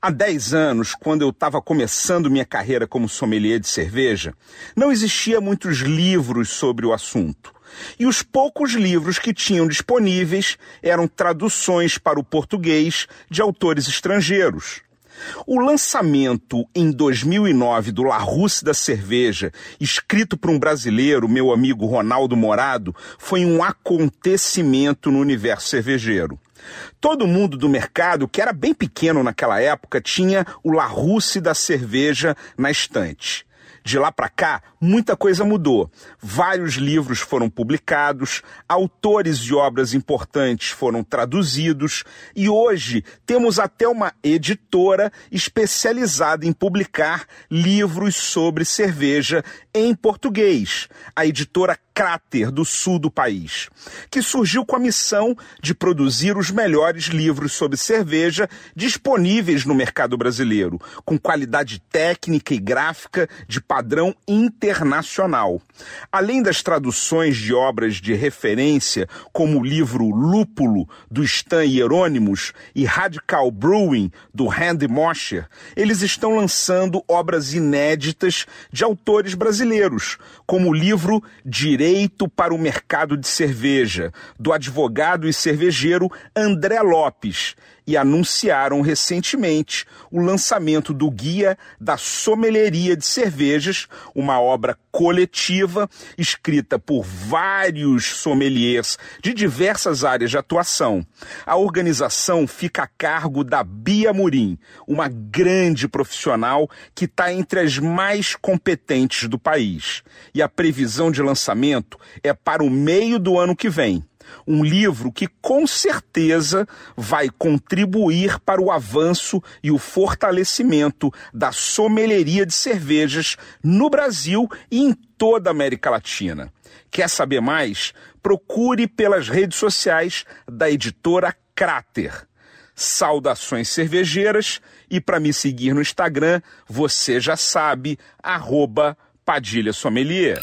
Há 10 anos, quando eu estava começando minha carreira como sommelier de cerveja, não existia muitos livros sobre o assunto. E os poucos livros que tinham disponíveis eram traduções para o português de autores estrangeiros. O lançamento em 2009 do La Russe da Cerveja, escrito por um brasileiro, meu amigo Ronaldo Morado, foi um acontecimento no universo cervejeiro. Todo mundo do mercado, que era bem pequeno naquela época, tinha o La Russe da cerveja na estante. De lá para cá, muita coisa mudou. Vários livros foram publicados, autores de obras importantes foram traduzidos e hoje temos até uma editora especializada em publicar livros sobre cerveja em português, a editora Cráter do sul do país, que surgiu com a missão de produzir os melhores livros sobre cerveja disponíveis no mercado brasileiro, com qualidade técnica e gráfica de padrão internacional. Além das traduções de obras de referência, como o livro Lúpulo, do Stan Hieronymus, e Radical Brewing, do Randy Mosher, eles estão lançando obras inéditas de autores brasileiros, como o livro Direito para o Mercado de Cerveja, do advogado e cervejeiro André Lopes, e anunciaram recentemente o lançamento do Guia da Sommelieria de Cervejas, uma obra coletiva escrita por vários sommeliers de diversas áreas de atuação. A organização fica a cargo da Bia Murim, uma grande profissional que está entre as mais competentes do país. E a previsão de lançamento é para o meio do ano que vem um livro que com certeza vai contribuir para o avanço e o fortalecimento da sommelieria de cervejas no Brasil e em toda a América Latina. Quer saber mais? Procure pelas redes sociais da editora Cráter. Saudações cervejeiras e para me seguir no Instagram, você já sabe, arroba Padilha Sommelier.